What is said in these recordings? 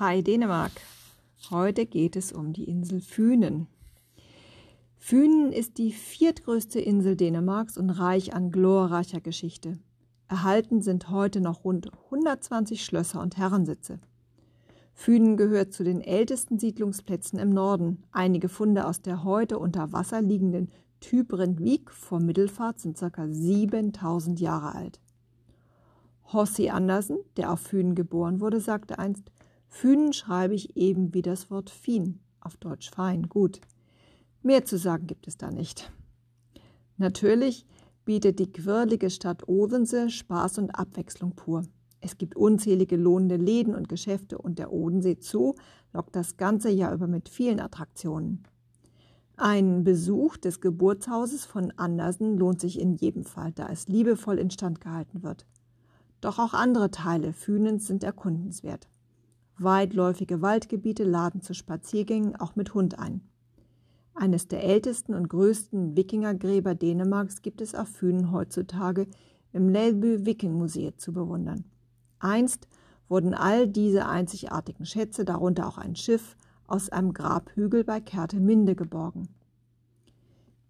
Hi Dänemark. Heute geht es um die Insel Fünen. Fünen ist die viertgrößte Insel Dänemarks und reich an glorreicher Geschichte. Erhalten sind heute noch rund 120 Schlösser und Herrensitze. Fünen gehört zu den ältesten Siedlungsplätzen im Norden. Einige Funde aus der heute unter Wasser liegenden Tybrendvik vor Mittelfahrt sind ca. 7000 Jahre alt. Hossi Andersen, der auf Fünen geboren wurde, sagte einst, Fünen schreibe ich eben wie das Wort Fien, auf Deutsch fein, gut. Mehr zu sagen gibt es da nicht. Natürlich bietet die quirlige Stadt Odense Spaß und Abwechslung pur. Es gibt unzählige lohnende Läden und Geschäfte und der Odensee Zoo lockt das ganze Jahr über mit vielen Attraktionen. Ein Besuch des Geburtshauses von Andersen lohnt sich in jedem Fall, da es liebevoll instand gehalten wird. Doch auch andere Teile Fühnens sind erkundenswert. Weitläufige Waldgebiete laden zu Spaziergängen auch mit Hund ein. Eines der ältesten und größten Wikingergräber Dänemarks gibt es auf Fünen heutzutage im Lelby Viking Museum zu bewundern. Einst wurden all diese einzigartigen Schätze, darunter auch ein Schiff, aus einem Grabhügel bei Kerteminde geborgen.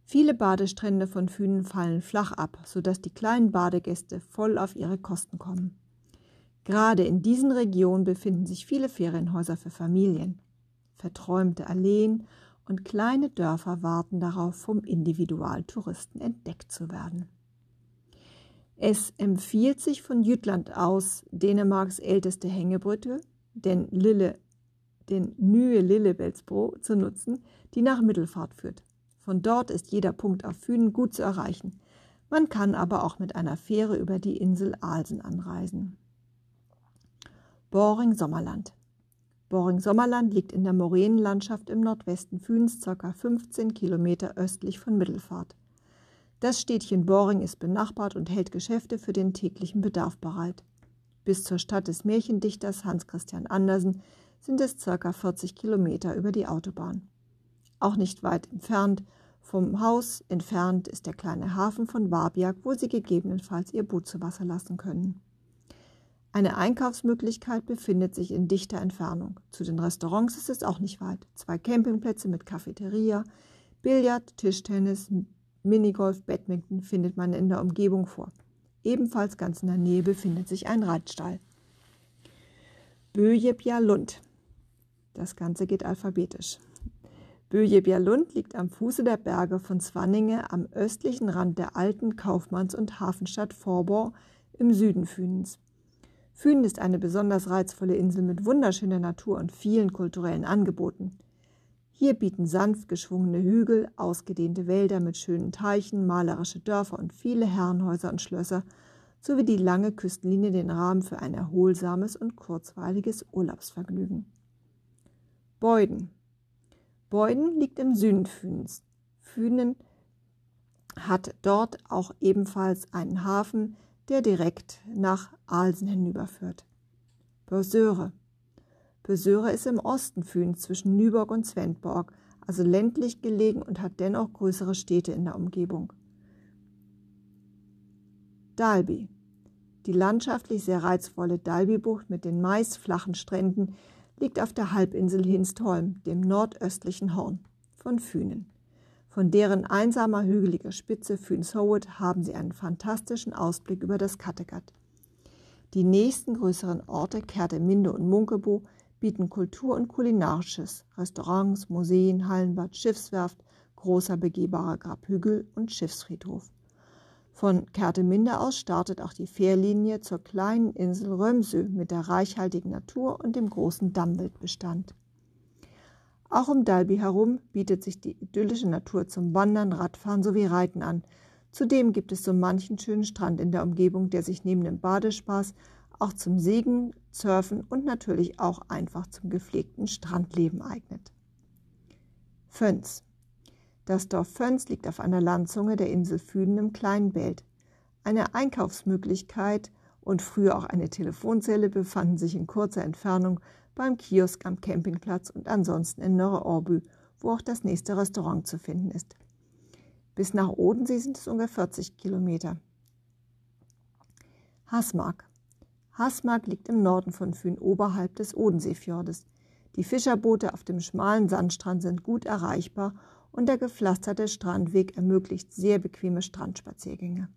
Viele Badestrände von Fünen fallen flach ab, sodass die kleinen Badegäste voll auf ihre Kosten kommen. Gerade in diesen Regionen befinden sich viele Ferienhäuser für Familien. Verträumte Alleen und kleine Dörfer warten darauf, vom Individualtouristen entdeckt zu werden. Es empfiehlt sich von Jütland aus, Dänemarks älteste Hängebrücke, den Lille, den Nye Lillebelsbro, zu nutzen, die nach Mittelfahrt führt. Von dort ist jeder Punkt auf Fünen gut zu erreichen. Man kann aber auch mit einer Fähre über die Insel Alsen anreisen. Boring-Sommerland. Boring-Sommerland liegt in der Moränenlandschaft im Nordwesten Füns, ca. 15 Kilometer östlich von Mittelfahrt. Das Städtchen Boring ist benachbart und hält Geschäfte für den täglichen Bedarf bereit. Bis zur Stadt des Märchendichters Hans Christian Andersen sind es ca. 40 Kilometer über die Autobahn. Auch nicht weit entfernt vom Haus entfernt ist der kleine Hafen von Warbjerg, wo Sie gegebenenfalls Ihr Boot zu Wasser lassen können. Eine Einkaufsmöglichkeit befindet sich in dichter Entfernung. Zu den Restaurants ist es auch nicht weit. Zwei Campingplätze mit Cafeteria, Billard, Tischtennis, Minigolf, Badminton findet man in der Umgebung vor. Ebenfalls ganz in der Nähe befindet sich ein Reitstall. Böjebjalund. Das Ganze geht alphabetisch. Böjebjalund liegt am Fuße der Berge von Zwanninge am östlichen Rand der alten Kaufmanns- und Hafenstadt Vorbor im Süden Fünens. Fünen ist eine besonders reizvolle Insel mit wunderschöner Natur und vielen kulturellen Angeboten. Hier bieten sanft geschwungene Hügel, ausgedehnte Wälder mit schönen Teichen, malerische Dörfer und viele Herrenhäuser und Schlösser sowie die lange Küstenlinie den Rahmen für ein erholsames und kurzweiliges Urlaubsvergnügen. Beuden. Beuden liegt im Süden Fühens. Fünen hat dort auch ebenfalls einen Hafen, der direkt nach Alsen hinüberführt. Börseure. Börseure ist im Osten Fühns zwischen Nyborg und Svendborg, also ländlich gelegen und hat dennoch größere Städte in der Umgebung. Dalby. Die landschaftlich sehr reizvolle Dalby-Bucht mit den meist flachen Stränden liegt auf der Halbinsel Hinstholm, dem nordöstlichen Horn von Fünen. Von deren einsamer hügeliger Spitze Fünshowet haben sie einen fantastischen Ausblick über das Kattegat. Die nächsten größeren Orte Kerteminde und Munkebo bieten Kultur- und Kulinarisches, Restaurants, Museen, Hallenbad, Schiffswerft, großer begehbarer Grabhügel und Schiffsfriedhof. Von Kerteminde aus startet auch die Fährlinie zur kleinen Insel Römsö mit der reichhaltigen Natur und dem großen Dammwildbestand. Auch um Dalby herum bietet sich die idyllische Natur zum Wandern, Radfahren sowie Reiten an. Zudem gibt es so manchen schönen Strand in der Umgebung, der sich neben dem Badespaß auch zum Segeln, Surfen und natürlich auch einfach zum gepflegten Strandleben eignet. Föns. Das Dorf Föns liegt auf einer Landzunge der Insel Füden im kleinen Belt. Eine Einkaufsmöglichkeit und früher auch eine Telefonzelle befanden sich in kurzer Entfernung beim Kiosk am Campingplatz und ansonsten in Nörre Orbü, wo auch das nächste Restaurant zu finden ist. Bis nach Odensee sind es ungefähr 40 Kilometer. Hasmark. Hasmark liegt im Norden von Fyn oberhalb des Odenseefjordes. Die Fischerboote auf dem schmalen Sandstrand sind gut erreichbar und der gepflasterte Strandweg ermöglicht sehr bequeme Strandspaziergänge.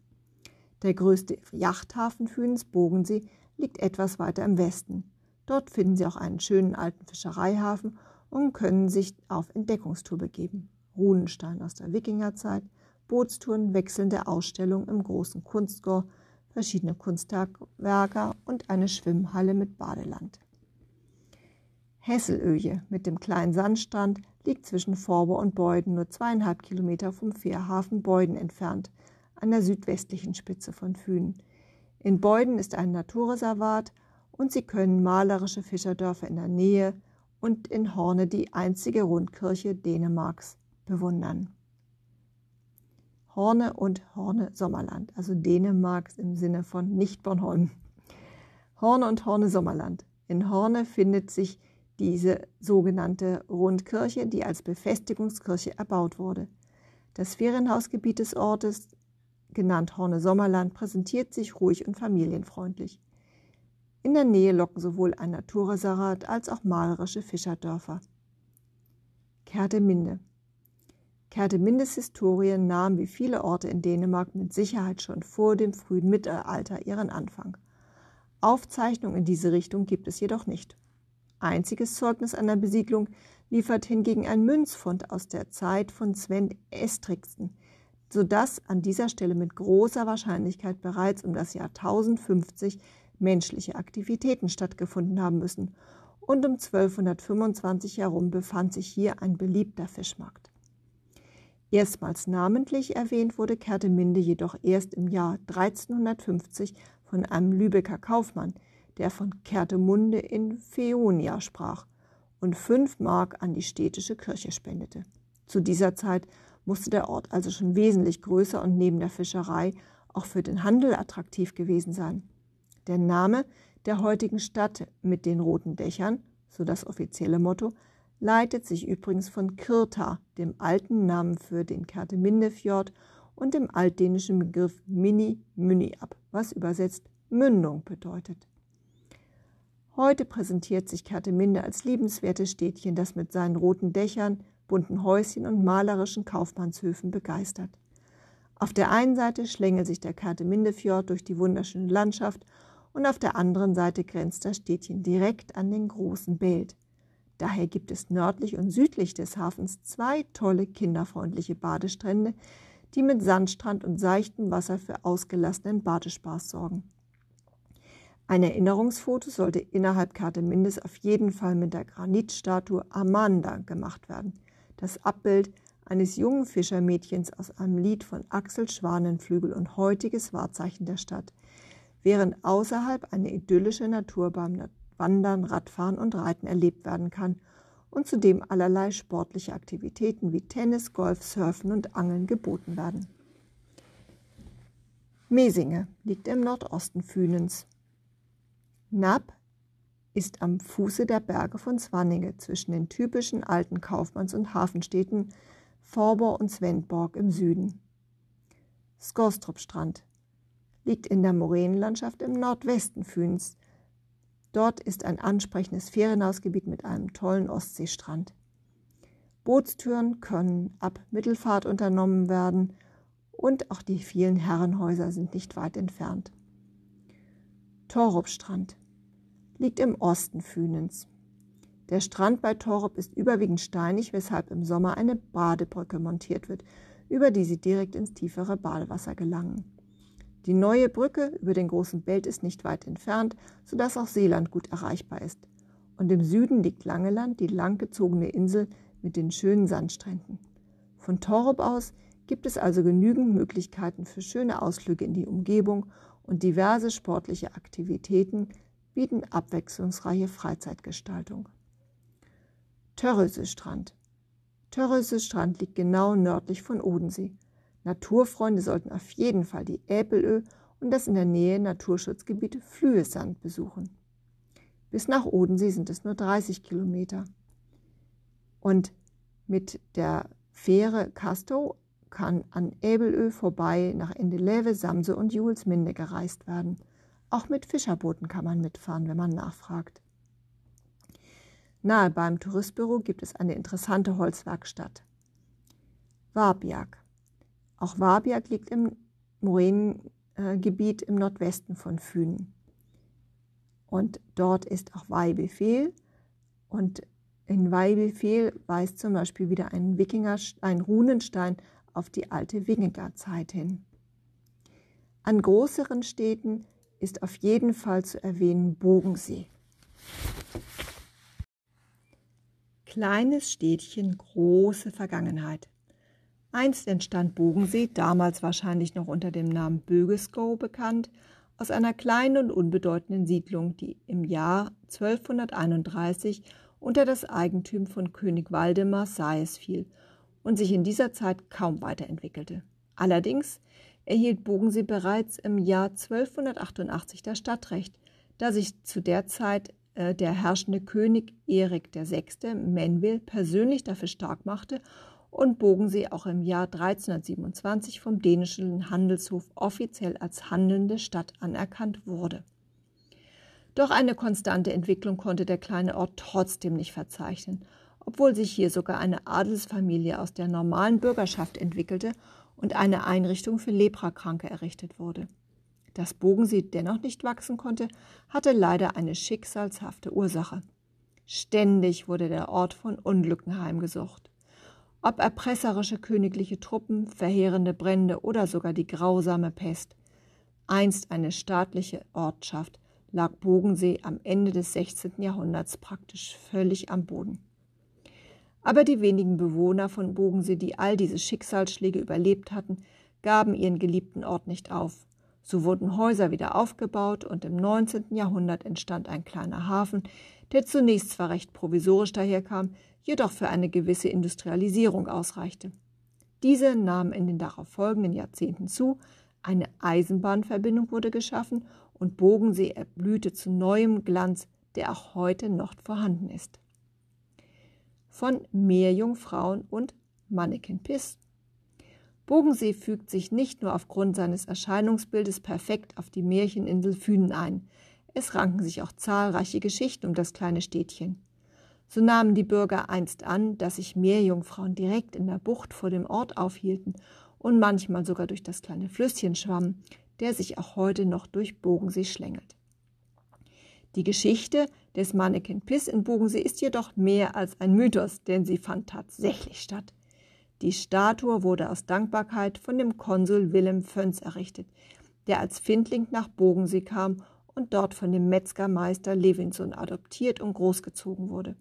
Der größte Yachthafen Füns, Bogensee, liegt etwas weiter im Westen. Dort finden Sie auch einen schönen alten Fischereihafen und können sich auf Entdeckungstour begeben. Runenstein aus der Wikingerzeit, Bootstouren, wechselnde Ausstellungen im großen Kunstgor, verschiedene Kunstwerke und eine Schwimmhalle mit Badeland. Hesselöje mit dem kleinen Sandstrand liegt zwischen Forber und Beuden nur zweieinhalb Kilometer vom Fährhafen Beuden entfernt, an der südwestlichen Spitze von Fünen. In Beuden ist ein Naturreservat und Sie können malerische Fischerdörfer in der Nähe und in Horne die einzige Rundkirche Dänemarks bewundern. Horne und Horne Sommerland, also Dänemark im Sinne von nicht Bornholm. Horne und Horne Sommerland. In Horne findet sich diese sogenannte Rundkirche, die als Befestigungskirche erbaut wurde. Das Ferienhausgebiet des Ortes, genannt Horne Sommerland, präsentiert sich ruhig und familienfreundlich. In der Nähe locken sowohl ein Naturreservat als auch malerische Fischerdörfer. Kerteminde. Kertemindes Historie nahm wie viele Orte in Dänemark mit Sicherheit schon vor dem frühen Mittelalter ihren Anfang. Aufzeichnungen in diese Richtung gibt es jedoch nicht. Einziges Zeugnis einer Besiedlung liefert hingegen ein Münzfund aus der Zeit von Sven Estrixen, sodass an dieser Stelle mit großer Wahrscheinlichkeit bereits um das Jahr 1050 menschliche Aktivitäten stattgefunden haben müssen und um 1225 herum befand sich hier ein beliebter Fischmarkt. Erstmals namentlich erwähnt wurde Kerteminde jedoch erst im Jahr 1350 von einem Lübecker Kaufmann, der von Kertemunde in Feonia sprach und fünf Mark an die städtische Kirche spendete. Zu dieser Zeit musste der Ort also schon wesentlich größer und neben der Fischerei auch für den Handel attraktiv gewesen sein. Der Name der heutigen Stadt mit den roten Dächern, so das offizielle Motto, leitet sich übrigens von Kirta, dem alten Namen für den Kertemindefjord und dem altdänischen Begriff Mini Münni ab, was übersetzt Mündung bedeutet. Heute präsentiert sich Kerteminde als liebenswertes Städtchen, das mit seinen roten Dächern, bunten Häuschen und malerischen Kaufmannshöfen begeistert. Auf der einen Seite schlängelt sich der Kertemindefjord durch die wunderschöne Landschaft und auf der anderen Seite grenzt das Städtchen direkt an den großen Belt. Daher gibt es nördlich und südlich des Hafens zwei tolle kinderfreundliche Badestrände, die mit Sandstrand und seichtem Wasser für ausgelassenen Badespaß sorgen. Ein Erinnerungsfoto sollte innerhalb Kertemindes auf jeden Fall mit der Granitstatue Amanda gemacht werden. Das Abbild eines jungen Fischermädchens aus einem Lied von Axel Schwanenflügel und heutiges Wahrzeichen der Stadt, während außerhalb eine idyllische Natur beim Wandern, Radfahren und Reiten erlebt werden kann und zudem allerlei sportliche Aktivitäten wie Tennis, Golf, Surfen und Angeln geboten werden. Mesinge liegt im Nordosten Fühnens. Napp ist am Fuße der Berge von Svanninge zwischen den typischen alten Kaufmanns- und Hafenstädten Vorbor und Svendborg im Süden. Skostrup-Strand liegt in der Moränenlandschaft im Nordwesten Füns. Dort ist ein ansprechendes Ferienhausgebiet mit einem tollen Ostseestrand. Bootstüren können ab Mittelfahrt unternommen werden und auch die vielen Herrenhäuser sind nicht weit entfernt. Torupstrand liegt im Osten Fühnens. Der Strand bei Torup ist überwiegend steinig, weshalb im Sommer eine Badebrücke montiert wird, über die sie direkt ins tiefere Badewasser gelangen. Die neue Brücke über den großen Belt ist nicht weit entfernt, sodass auch Seeland gut erreichbar ist. Und im Süden liegt Langeland, die langgezogene Insel mit den schönen Sandstränden. Von Torup aus gibt es also genügend Möglichkeiten für schöne Ausflüge in die Umgebung und diverse sportliche Aktivitäten, bieten abwechslungsreiche Freizeitgestaltung. Törröse Strand. Törröse Strand liegt genau nördlich von Odensee. Naturfreunde sollten auf jeden Fall die Äpelö und das in der Nähe Naturschutzgebiet Flüesand besuchen. Bis nach Odensee sind es nur 30 Kilometer. Und mit der Fähre Casto kann an Äbelö vorbei nach Endeleve, Samse und Julesminde gereist werden – Auch mit Fischerbooten kann man mitfahren, wenn man nachfragt. Nahe beim Touristbüro gibt es eine interessante Holzwerkstatt. Warbiak. Auch Warbiak liegt im Moränengebiet im Nordwesten von Fünen. Und dort ist auch Weihbefehl. Und in Weihbefehl weist zum Beispiel wieder ein Wikinger, ein Runenstein auf die alte Wikingerzeit hin. An größeren Städten ist auf jeden Fall zu erwähnen Bogensee. Kleines Städtchen, große Vergangenheit. Einst entstand Bogensee, damals wahrscheinlich noch unter dem Namen Bögeskow bekannt, aus einer kleinen und unbedeutenden Siedlung, die im Jahr 1231 unter das Eigentum von König Waldemar Sayes fiel und sich in dieser Zeit kaum weiterentwickelte. Allerdings erhielt Bogensee bereits im Jahr 1288 das Stadtrecht, da sich zu der Zeit äh, der herrschende König Erik VI. Menville persönlich dafür stark machte und Bogensee auch im Jahr 1327 vom dänischen Handelshof offiziell als handelnde Stadt anerkannt wurde. Doch eine konstante Entwicklung konnte der kleine Ort trotzdem nicht verzeichnen, obwohl sich hier sogar eine Adelsfamilie aus der normalen Bürgerschaft entwickelte und eine Einrichtung für Leprakranke errichtet wurde. Dass Bogensee dennoch nicht wachsen konnte, hatte leider eine schicksalshafte Ursache. Ständig wurde der Ort von Unglücken heimgesucht. Ob erpresserische königliche Truppen, verheerende Brände oder sogar die grausame Pest. Einst eine staatliche Ortschaft lag Bogensee am Ende des 16. Jahrhunderts praktisch völlig am Boden. Aber die wenigen Bewohner von Bogensee, die all diese Schicksalsschläge überlebt hatten, gaben ihren geliebten Ort nicht auf. So wurden Häuser wieder aufgebaut und im 19. Jahrhundert entstand ein kleiner Hafen, der zunächst zwar recht provisorisch daherkam, jedoch für eine gewisse Industrialisierung ausreichte. Diese nahm in den darauf folgenden Jahrzehnten zu, eine Eisenbahnverbindung wurde geschaffen und Bogensee erblühte zu neuem Glanz, der auch heute noch vorhanden ist. Von Meerjungfrauen und Mannequin Piss. Bogensee fügt sich nicht nur aufgrund seines Erscheinungsbildes perfekt auf die Märcheninsel Fünen ein, es ranken sich auch zahlreiche Geschichten um das kleine Städtchen. So nahmen die Bürger einst an, dass sich Meerjungfrauen direkt in der Bucht vor dem Ort aufhielten und manchmal sogar durch das kleine Flüsschen schwammen, der sich auch heute noch durch Bogensee schlängelt. Die Geschichte des Mannequin Piss in Bogensee ist jedoch mehr als ein Mythos, denn sie fand tatsächlich statt. Die Statue wurde aus Dankbarkeit von dem Konsul Willem Föns errichtet, der als Findling nach Bogensee kam und dort von dem Metzgermeister Levinson adoptiert und großgezogen wurde.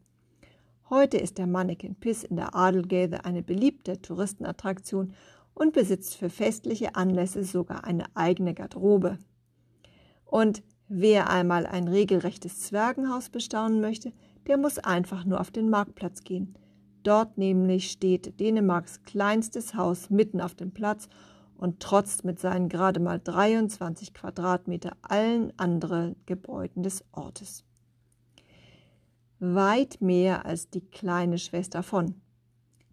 Heute ist der Mannequin Piss in der Adelgäde eine beliebte Touristenattraktion und besitzt für festliche Anlässe sogar eine eigene Garderobe. Und wer einmal ein regelrechtes Zwergenhaus bestaunen möchte, der muss einfach nur auf den Marktplatz gehen. Dort nämlich steht Dänemarks kleinstes Haus mitten auf dem Platz und trotzt mit seinen gerade mal 23 Quadratmeter allen anderen Gebäuden des Ortes weit mehr als die kleine Schwester von.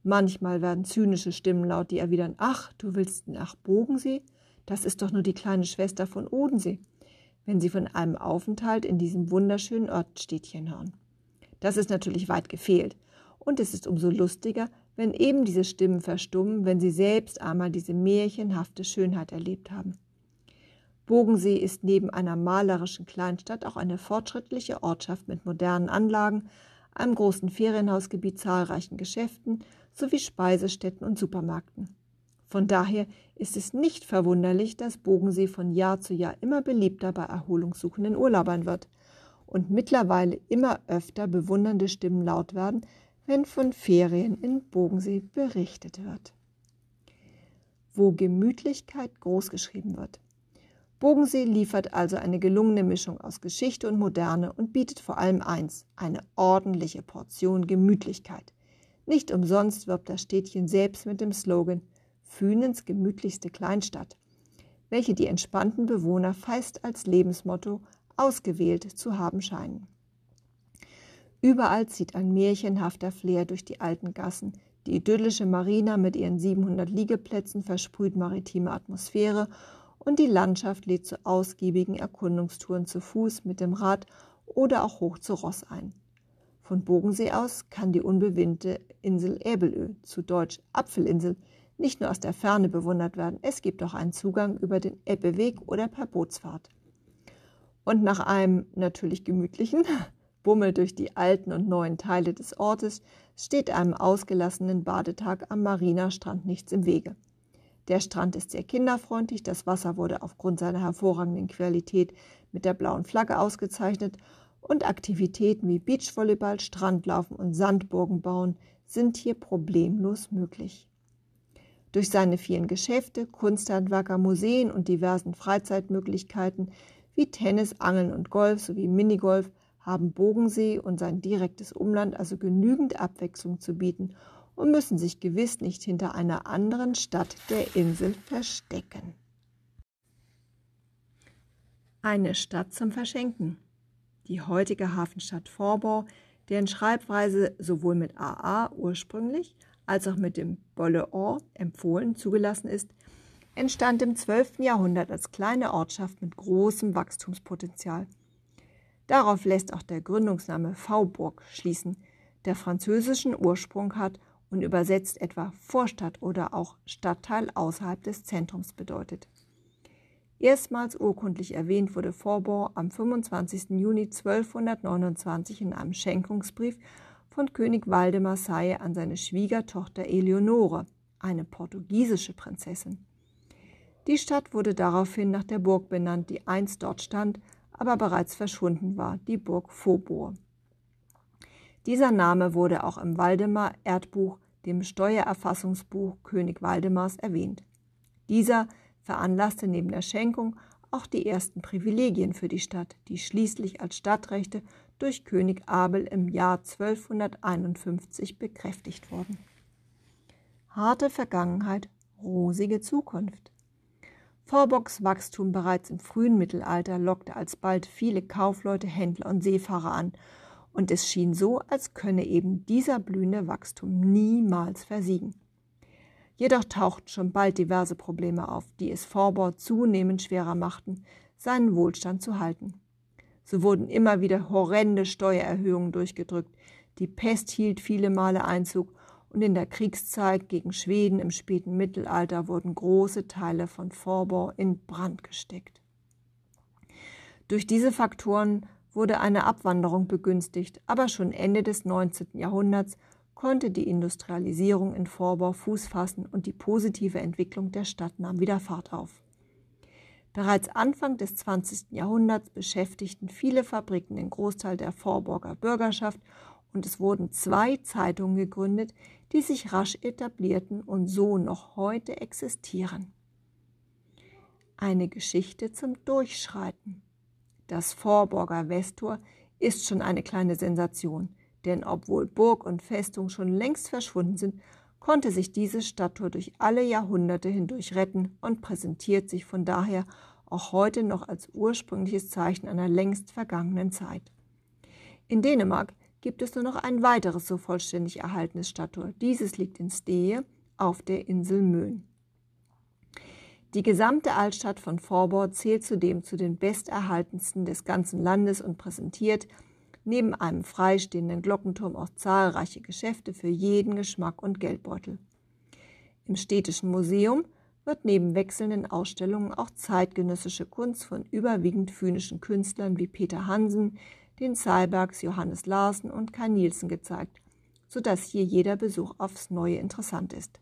Manchmal werden zynische Stimmen laut, die erwidern, ach, du willst nach Bogensee? Das ist doch nur die kleine Schwester von Odensee, wenn sie von einem Aufenthalt in diesem wunderschönen Ortstädtchen hören. Das ist natürlich weit gefehlt. Und es ist umso lustiger, wenn eben diese Stimmen verstummen, wenn sie selbst einmal diese märchenhafte Schönheit erlebt haben. Bogensee ist neben einer malerischen Kleinstadt auch eine fortschrittliche Ortschaft mit modernen Anlagen, einem großen Ferienhausgebiet, zahlreichen Geschäften sowie Speisestätten und Supermärkten. Von daher ist es nicht verwunderlich, dass Bogensee von Jahr zu Jahr immer beliebter bei erholungssuchenden Urlaubern wird und mittlerweile immer öfter bewundernde Stimmen laut werden, wenn von Ferien in Bogensee berichtet wird. Wo Gemütlichkeit großgeschrieben wird. Bogensee liefert also eine gelungene Mischung aus Geschichte und Moderne und bietet vor allem eins, eine ordentliche Portion Gemütlichkeit. Nicht umsonst wirbt das Städtchen selbst mit dem Slogan Fühnens gemütlichste Kleinstadt, welche die entspannten Bewohner feist als Lebensmotto ausgewählt zu haben scheinen. Überall zieht ein märchenhafter Flair durch die alten Gassen. Die idyllische Marina mit ihren 700 Liegeplätzen versprüht maritime Atmosphäre und die Landschaft lädt zu ausgiebigen Erkundungstouren zu Fuß mit dem Rad oder auch hoch zu Ross ein. Von Bogensee aus kann die unbewinnte Insel Äbelö, zu Deutsch Apfelinsel, nicht nur aus der Ferne bewundert werden, es gibt auch einen Zugang über den Eppeweg oder per Bootsfahrt. Und nach einem natürlich gemütlichen Bummel durch die alten und neuen Teile des Ortes steht einem ausgelassenen Badetag am Marina-Strand nichts im Wege. Der Strand ist sehr kinderfreundlich, das Wasser wurde aufgrund seiner hervorragenden Qualität mit der blauen Flagge ausgezeichnet und Aktivitäten wie Beachvolleyball, Strandlaufen und Sandburgen bauen sind hier problemlos möglich. Durch seine vielen Geschäfte, Kunsthandwerker, Museen und diversen Freizeitmöglichkeiten wie Tennis, Angeln und Golf sowie Minigolf haben Bogensee und sein direktes Umland also genügend Abwechslung zu bieten und müssen sich gewiss nicht hinter einer anderen Stadt der Insel verstecken. Eine Stadt zum Verschenken. Die heutige Hafenstadt Vorbau, deren Schreibweise sowohl mit AA ursprünglich als auch mit dem Bolle-Or empfohlen zugelassen ist, entstand im 12. Jahrhundert als kleine Ortschaft mit großem Wachstumspotenzial. Darauf lässt auch der Gründungsname Vauburg schließen, der französischen Ursprung hat und übersetzt etwa Vorstadt oder auch Stadtteil außerhalb des Zentrums bedeutet. Erstmals urkundlich erwähnt wurde Vorbor am 25. Juni 1229 in einem Schenkungsbrief von König Waldemar Saye an seine Schwiegertochter Eleonore, eine portugiesische Prinzessin. Die Stadt wurde daraufhin nach der Burg benannt, die einst dort stand, aber bereits verschwunden war, die Burg Vobor. Dieser Name wurde auch im Waldemar-Erdbuch, dem Steuererfassungsbuch König Waldemars, erwähnt. Dieser veranlasste neben der Schenkung auch die ersten Privilegien für die Stadt, die schließlich als Stadtrechte durch König Abel im Jahr 1251 bekräftigt wurden. Harte Vergangenheit, rosige Zukunft. Vorbocks Wachstum bereits im frühen Mittelalter lockte alsbald viele Kaufleute, Händler und Seefahrer an und es schien so, als könne eben dieser blühende Wachstum niemals versiegen. Jedoch tauchten schon bald diverse Probleme auf, die es Vorbau zunehmend schwerer machten, seinen Wohlstand zu halten. So wurden immer wieder horrende Steuererhöhungen durchgedrückt, die Pest hielt viele Male Einzug und in der Kriegszeit gegen Schweden im späten Mittelalter wurden große Teile von Vorbau in Brand gesteckt. Durch diese Faktoren wurde eine Abwanderung begünstigt, aber schon Ende des 19. Jahrhunderts konnte die Industrialisierung in Vorbau Fuß fassen und die positive Entwicklung der Stadt nahm wieder Fahrt auf. Bereits Anfang des 20. Jahrhunderts beschäftigten viele Fabriken den Großteil der Vorburger Bürgerschaft und es wurden zwei Zeitungen gegründet, die sich rasch etablierten und so noch heute existieren. Eine Geschichte zum Durchschreiten. Das Vorburger Westtor ist schon eine kleine Sensation, denn obwohl Burg und Festung schon längst verschwunden sind, konnte sich diese Stadttor durch alle Jahrhunderte hindurch retten und präsentiert sich von daher auch heute noch als ursprüngliches Zeichen einer längst vergangenen Zeit. In Dänemark gibt es nur noch ein weiteres so vollständig erhaltenes Stadttor. Dieses liegt in Stehe auf der Insel Möhn. Die gesamte Altstadt von Vorbord zählt zudem zu den besterhaltensten des ganzen Landes und präsentiert neben einem freistehenden Glockenturm auch zahlreiche Geschäfte für jeden Geschmack und Geldbeutel. Im Städtischen Museum wird neben wechselnden Ausstellungen auch zeitgenössische Kunst von überwiegend fünischen Künstlern wie Peter Hansen, den Saalbergs, Johannes Larsen und Kai Nielsen gezeigt, sodass hier jeder Besuch aufs Neue interessant ist.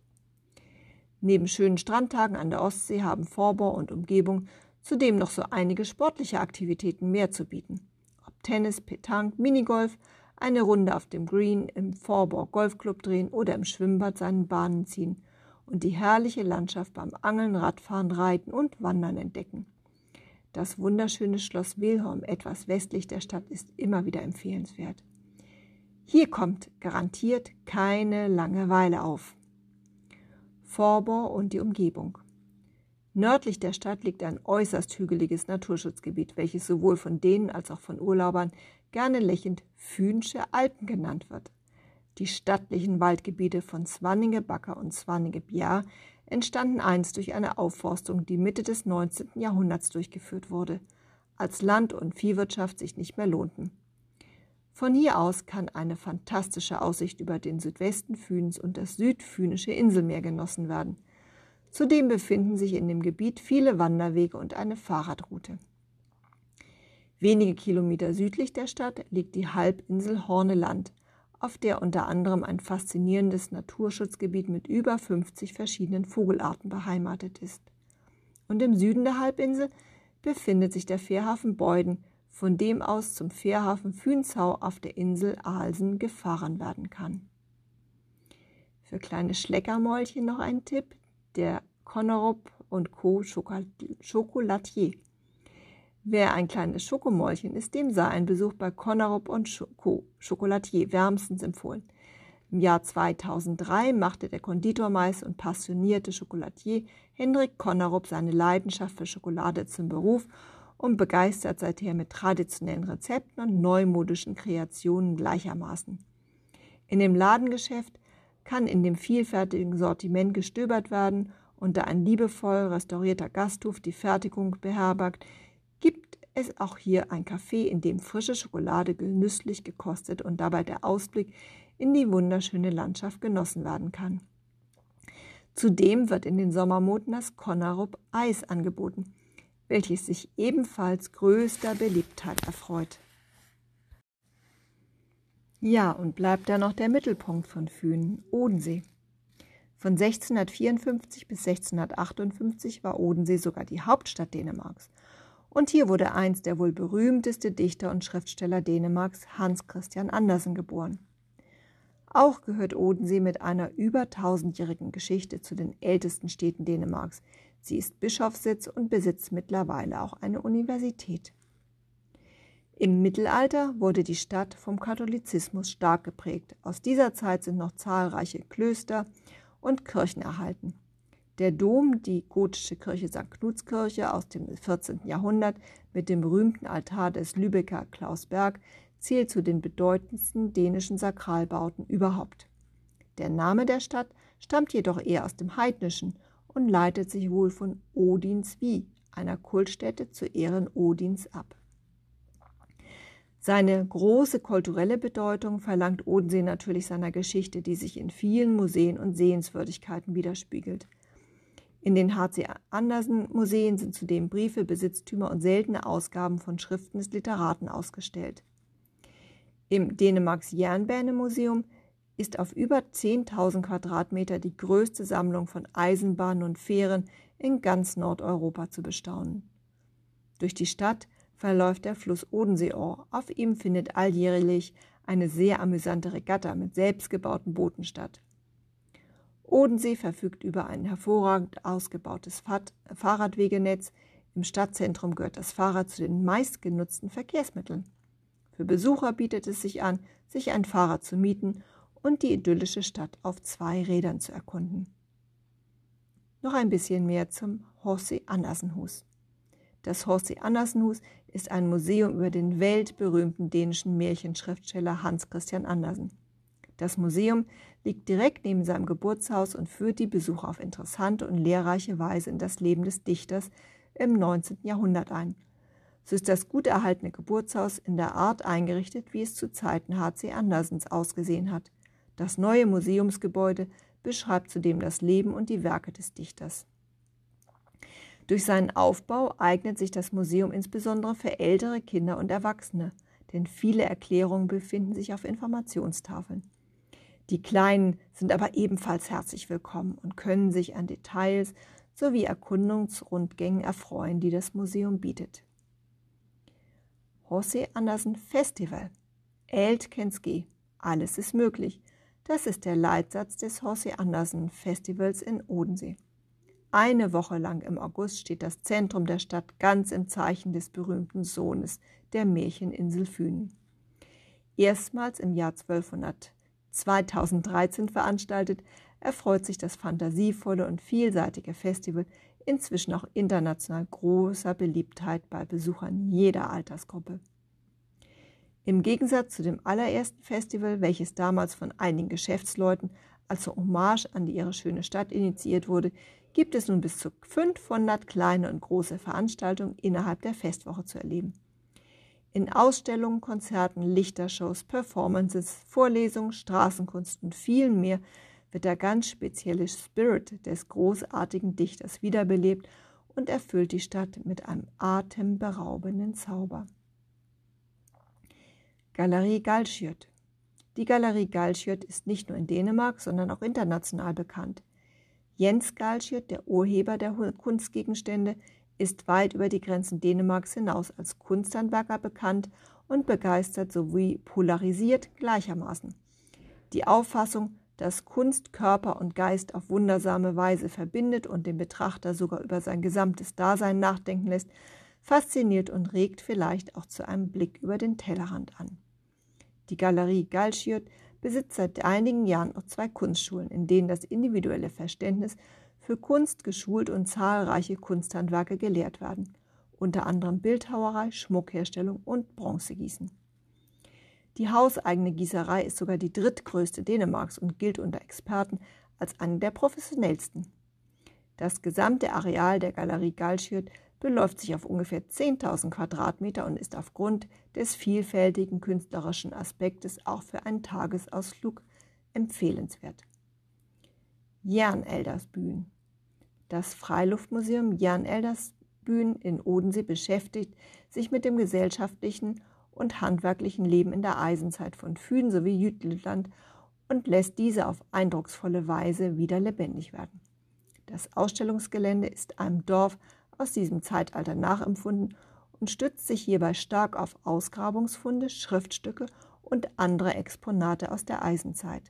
Neben schönen Strandtagen an der Ostsee haben Vorbau und Umgebung zudem noch so einige sportliche Aktivitäten mehr zu bieten. Ob Tennis, Petanque, Minigolf, eine Runde auf dem Green im Vorbau Golfclub drehen oder im Schwimmbad seinen Bahnen ziehen und die herrliche Landschaft beim Angeln, Radfahren, Reiten und Wandern entdecken. Das wunderschöne Schloss Wilhelm etwas westlich der Stadt ist immer wieder empfehlenswert. Hier kommt garantiert keine Langeweile auf. Vorbor und die Umgebung. Nördlich der Stadt liegt ein äußerst hügeliges Naturschutzgebiet, welches sowohl von denen als auch von Urlaubern gerne lächelnd Fühnsche Alpen genannt wird. Die stattlichen Waldgebiete von Swanninge Backer und Swanninge Bjar entstanden einst durch eine Aufforstung, die Mitte des 19. Jahrhunderts durchgeführt wurde, als Land- und Viehwirtschaft sich nicht mehr lohnten. Von hier aus kann eine fantastische Aussicht über den Südwesten Fühns und das südfühnische Inselmeer genossen werden. Zudem befinden sich in dem Gebiet viele Wanderwege und eine Fahrradroute. Wenige Kilometer südlich der Stadt liegt die Halbinsel Horneland, auf der unter anderem ein faszinierendes Naturschutzgebiet mit über 50 verschiedenen Vogelarten beheimatet ist. Und im Süden der Halbinsel befindet sich der Fährhafen Beuden, von dem aus zum Fährhafen Fünsau auf der Insel Aalsen gefahren werden kann. Für kleine Schleckermäulchen noch ein Tipp, der Connerup und Co. Chocolatier. Wer ein kleines Schokomäulchen ist, dem sei ein Besuch bei Connerup und Co. Chocolatier wärmstens empfohlen. Im Jahr 2003 machte der Konditormeister und passionierte Chocolatier Hendrik Connerup seine Leidenschaft für Schokolade zum Beruf und begeistert seither mit traditionellen Rezepten und neumodischen Kreationen gleichermaßen. In dem Ladengeschäft kann in dem vielfältigen Sortiment gestöbert werden und da ein liebevoll restaurierter Gasthof die Fertigung beherbergt, es auch hier ein Café, in dem frische Schokolade genüsslich gekostet und dabei der Ausblick in die wunderschöne Landschaft genossen werden kann. Zudem wird in den Sommermonaten das Konnerup Eis angeboten, welches sich ebenfalls größter Beliebtheit erfreut. Ja, und bleibt da noch der Mittelpunkt von Fünen, Odensee. Von 1654 bis 1658 war Odensee sogar die Hauptstadt Dänemarks. Und hier wurde einst der wohl berühmteste Dichter und Schriftsteller Dänemarks, Hans Christian Andersen, geboren. Auch gehört Odensee mit einer über tausendjährigen Geschichte zu den ältesten Städten Dänemarks. Sie ist Bischofssitz und besitzt mittlerweile auch eine Universität. Im Mittelalter wurde die Stadt vom Katholizismus stark geprägt. Aus dieser Zeit sind noch zahlreiche Klöster und Kirchen erhalten. Der Dom, die gotische Kirche St. Knutskirche aus dem 14. Jahrhundert mit dem berühmten Altar des Lübecker Klaus Berg, zählt zu den bedeutendsten dänischen Sakralbauten überhaupt. Der Name der Stadt stammt jedoch eher aus dem Heidnischen und leitet sich wohl von Odinsvie, einer Kultstätte zu Ehren Odins, ab. Seine große kulturelle Bedeutung verlangt Odensee natürlich seiner Geschichte, die sich in vielen Museen und Sehenswürdigkeiten widerspiegelt. In den H.C. Andersen Museen sind zudem Briefe, Besitztümer und seltene Ausgaben von Schriften des Literaten ausgestellt. Im Dänemarks Jernbähne-Museum ist auf über 10.000 Quadratmeter die größte Sammlung von Eisenbahnen und Fähren in ganz Nordeuropa zu bestaunen. Durch die Stadt verläuft der Fluss Odenseeohr. Auf ihm findet alljährlich eine sehr amüsante Regatta mit selbstgebauten Booten statt. Odensee verfügt über ein hervorragend ausgebautes Fahrradwegenetz. Im Stadtzentrum gehört das Fahrrad zu den meistgenutzten Verkehrsmitteln. Für Besucher bietet es sich an, sich ein Fahrrad zu mieten und die idyllische Stadt auf zwei Rädern zu erkunden. Noch ein bisschen mehr zum Horsey Andersenhus. Das Horsey Andersenhus ist ein Museum über den weltberühmten dänischen Märchenschriftsteller Hans Christian Andersen. Das Museum liegt direkt neben seinem Geburtshaus und führt die Besucher auf interessante und lehrreiche Weise in das Leben des Dichters im 19. Jahrhundert ein. So ist das gut erhaltene Geburtshaus in der Art eingerichtet, wie es zu Zeiten H.C. Andersens ausgesehen hat. Das neue Museumsgebäude beschreibt zudem das Leben und die Werke des Dichters. Durch seinen Aufbau eignet sich das Museum insbesondere für ältere Kinder und Erwachsene, denn viele Erklärungen befinden sich auf Informationstafeln. Die Kleinen sind aber ebenfalls herzlich willkommen und können sich an Details sowie Erkundungsrundgängen erfreuen, die das Museum bietet. Jose Andersen Festival. Elt Kenski. Alles ist möglich. Das ist der Leitsatz des Jose Andersen Festivals in Odensee. Eine Woche lang im August steht das Zentrum der Stadt ganz im Zeichen des berühmten Sohnes der Märcheninsel Fünen. Erstmals im Jahr 1200, 2013 veranstaltet, erfreut sich das fantasievolle und vielseitige Festival inzwischen auch international großer Beliebtheit bei Besuchern jeder Altersgruppe. Im Gegensatz zu dem allerersten Festival, welches damals von einigen Geschäftsleuten als Hommage an die ihre schöne Stadt initiiert wurde, gibt es nun bis zu 500 kleine und große Veranstaltungen innerhalb der Festwoche zu erleben. In Ausstellungen, Konzerten, Lichtershows, Performances, Vorlesungen, Straßenkunst und viel mehr wird der ganz spezielle Spirit des großartigen Dichters wiederbelebt und erfüllt die Stadt mit einem atemberaubenden Zauber. Galerie Galschiot Die Galerie Galschiot ist nicht nur in Dänemark, sondern auch international bekannt. Jens Galschiot, der Urheber der Kunstgegenstände, ist weit über die Grenzen Dänemarks hinaus als Kunsthandwerker bekannt und begeistert sowie polarisiert gleichermaßen. Die Auffassung, dass Kunst Körper und Geist auf wundersame Weise verbindet und den Betrachter sogar über sein gesamtes Dasein nachdenken lässt, fasziniert und regt vielleicht auch zu einem Blick über den Tellerrand an. Die Galerie Galschiot besitzt seit einigen Jahren noch zwei Kunstschulen, in denen das individuelle Verständnis für Kunst geschult und zahlreiche Kunsthandwerke gelehrt werden, unter anderem Bildhauerei, Schmuckherstellung und Bronzegießen. Die hauseigene Gießerei ist sogar die drittgrößte Dänemarks und gilt unter Experten als eine der professionellsten. Das gesamte Areal der Galerie Galschiot beläuft sich auf ungefähr 10.000 Quadratmeter und ist aufgrund des vielfältigen künstlerischen Aspektes auch für einen Tagesausflug empfehlenswert. Jern-Eldersbühn Das Freiluftmuseum Jern-Eldersbühn in Odensee beschäftigt sich mit dem gesellschaftlichen und handwerklichen Leben in der Eisenzeit von Füden sowie Jütland und lässt diese auf eindrucksvolle Weise wieder lebendig werden. Das Ausstellungsgelände ist einem Dorf aus diesem Zeitalter nachempfunden und stützt sich hierbei stark auf Ausgrabungsfunde, Schriftstücke und andere Exponate aus der Eisenzeit.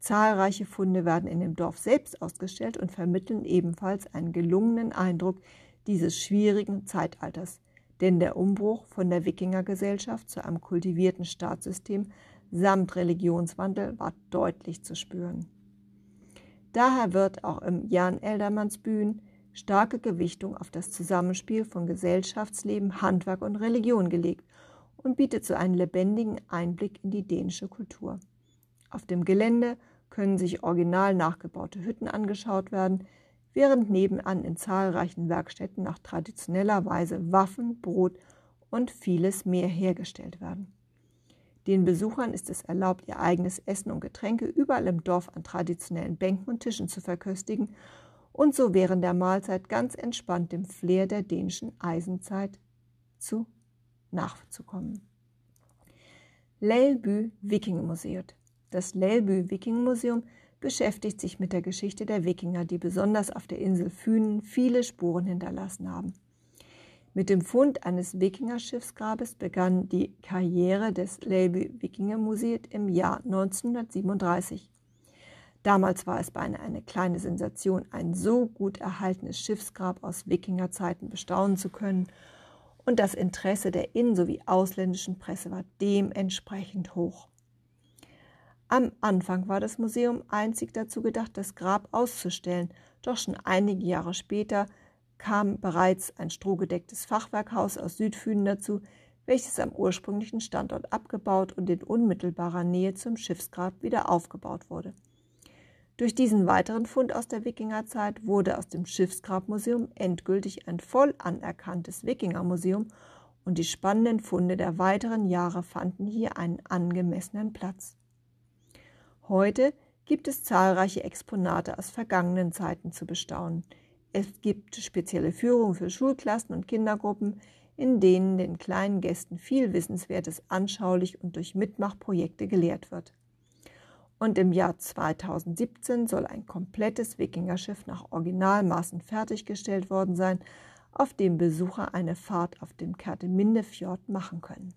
Zahlreiche Funde werden in dem Dorf selbst ausgestellt und vermitteln ebenfalls einen gelungenen Eindruck dieses schwierigen Zeitalters, denn der Umbruch von der Wikingergesellschaft zu einem kultivierten Staatssystem samt Religionswandel war deutlich zu spüren. Daher wird auch im Jan Eldermanns Bühnen starke Gewichtung auf das Zusammenspiel von Gesellschaftsleben, Handwerk und Religion gelegt und bietet so einen lebendigen Einblick in die dänische Kultur. Auf dem Gelände können sich original nachgebaute Hütten angeschaut werden, während nebenan in zahlreichen Werkstätten nach traditioneller Weise Waffen, Brot und vieles mehr hergestellt werden. Den Besuchern ist es erlaubt, ihr eigenes Essen und Getränke überall im Dorf an traditionellen Bänken und Tischen zu verköstigen und so während der Mahlzeit ganz entspannt dem Flair der dänischen Eisenzeit zu nachzukommen. Leilby Wikingermuseum. Das Leilby Wikingermuseum beschäftigt sich mit der Geschichte der Wikinger, die besonders auf der Insel Fünen viele Spuren hinterlassen haben. Mit dem Fund eines Wikingerschiffsgrabes begann die Karriere des Leilby Wikingermuseums im Jahr 1937. Damals war es beinahe eine kleine Sensation, ein so gut erhaltenes Schiffsgrab aus Wikingerzeiten bestaunen zu können, und das Interesse der in- sowie ausländischen Presse war dementsprechend hoch. Am Anfang war das Museum einzig dazu gedacht, das Grab auszustellen, doch schon einige Jahre später kam bereits ein strohgedecktes Fachwerkhaus aus Südfünen dazu, welches am ursprünglichen Standort abgebaut und in unmittelbarer Nähe zum Schiffsgrab wieder aufgebaut wurde. Durch diesen weiteren Fund aus der Wikingerzeit wurde aus dem Schiffsgrabmuseum endgültig ein voll anerkanntes Wikingermuseum und die spannenden Funde der weiteren Jahre fanden hier einen angemessenen Platz. Heute gibt es zahlreiche Exponate aus vergangenen Zeiten zu bestaunen. Es gibt spezielle Führungen für Schulklassen und Kindergruppen, in denen den kleinen Gästen viel Wissenswertes anschaulich und durch Mitmachprojekte gelehrt wird. Und im Jahr 2017 soll ein komplettes Wikingerschiff nach Originalmaßen fertiggestellt worden sein, auf dem Besucher eine Fahrt auf dem Kerteminde Fjord machen können.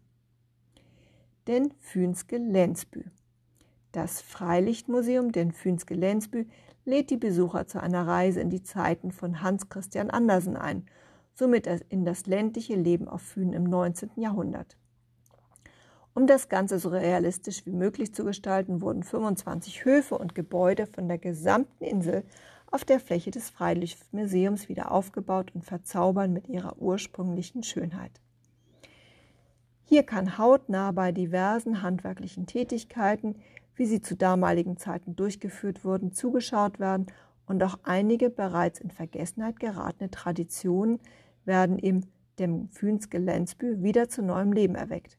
Den Fünske Lensbü. Das Freilichtmuseum den Fünske Länsbü lädt die Besucher zu einer Reise in die Zeiten von Hans Christian Andersen ein, somit in das ländliche Leben auf Fünen im 19. Jahrhundert. Um das Ganze so realistisch wie möglich zu gestalten, wurden 25 Höfe und Gebäude von der gesamten Insel auf der Fläche des Freilichtmuseums wieder aufgebaut und verzaubern mit ihrer ursprünglichen Schönheit. Hier kann hautnah bei diversen handwerklichen Tätigkeiten, wie sie zu damaligen Zeiten durchgeführt wurden, zugeschaut werden und auch einige bereits in Vergessenheit geratene Traditionen werden im dem Füns Gelänzbü wieder zu neuem Leben erweckt.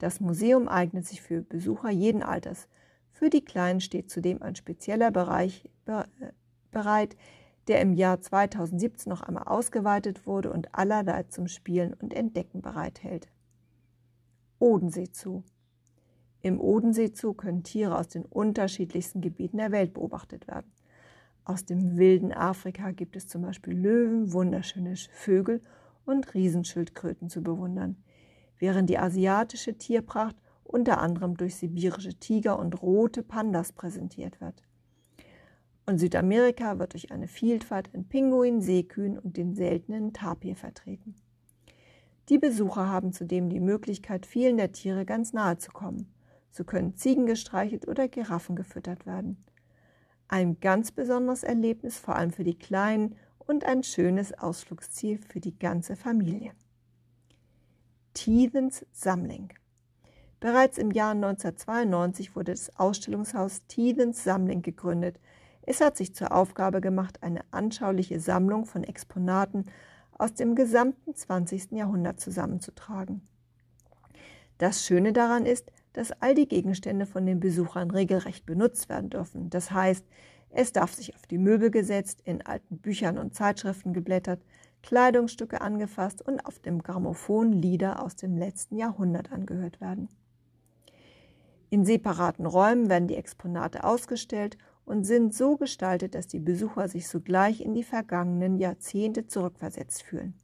Das Museum eignet sich für Besucher jeden Alters. Für die Kleinen steht zudem ein spezieller Bereich bereit, der im Jahr 2017 noch einmal ausgeweitet wurde und allerlei zum Spielen und Entdecken bereithält. Odensee Zoo. Im Odensee Zoo können Tiere aus den unterschiedlichsten Gebieten der Welt beobachtet werden. Aus dem wilden Afrika gibt es zum Beispiel Löwen, wunderschöne Vögel und Riesenschildkröten zu bewundern, während die asiatische Tierpracht unter anderem durch sibirische Tiger und rote Pandas präsentiert wird. Und Südamerika wird durch eine Vielfalt an Pinguinen, Seekühen und den seltenen Tapir vertreten. Die Besucher haben zudem die Möglichkeit, vielen der Tiere ganz nahe zu kommen. So können Ziegen gestreichelt oder Giraffen gefüttert werden. Ein ganz besonderes Erlebnis, vor allem für die Kleinen und ein schönes Ausflugsziel für die ganze Familie. Teethens Sammling. Bereits im Jahr 1992 wurde das Ausstellungshaus Teethens Sammling gegründet. Es hat sich zur Aufgabe gemacht, eine anschauliche Sammlung von Exponaten aus dem gesamten 20. Jahrhundert zusammenzutragen. Das Schöne daran ist, dass all die Gegenstände von den Besuchern regelrecht benutzt werden dürfen. Das heißt, es darf sich auf die Möbel gesetzt, in alten Büchern und Zeitschriften geblättert, Kleidungsstücke angefasst und auf dem Grammophon Lieder aus dem letzten Jahrhundert angehört werden. In separaten Räumen werden die Exponate ausgestellt und sind so gestaltet, dass die Besucher sich sogleich in die vergangenen Jahrzehnte zurückversetzt fühlen.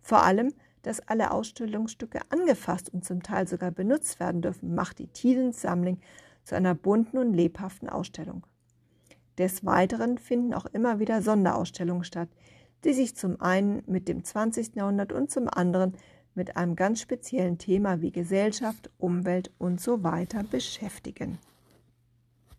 Vor allem, dass alle Ausstellungsstücke angefasst und zum Teil sogar benutzt werden dürfen, macht die Thielens Sammlung zu einer bunten und lebhaften Ausstellung. Des Weiteren finden auch immer wieder Sonderausstellungen statt, die sich zum einen mit dem 20. Jahrhundert und zum anderen mit einem ganz speziellen Thema wie Gesellschaft, Umwelt und so weiter beschäftigen.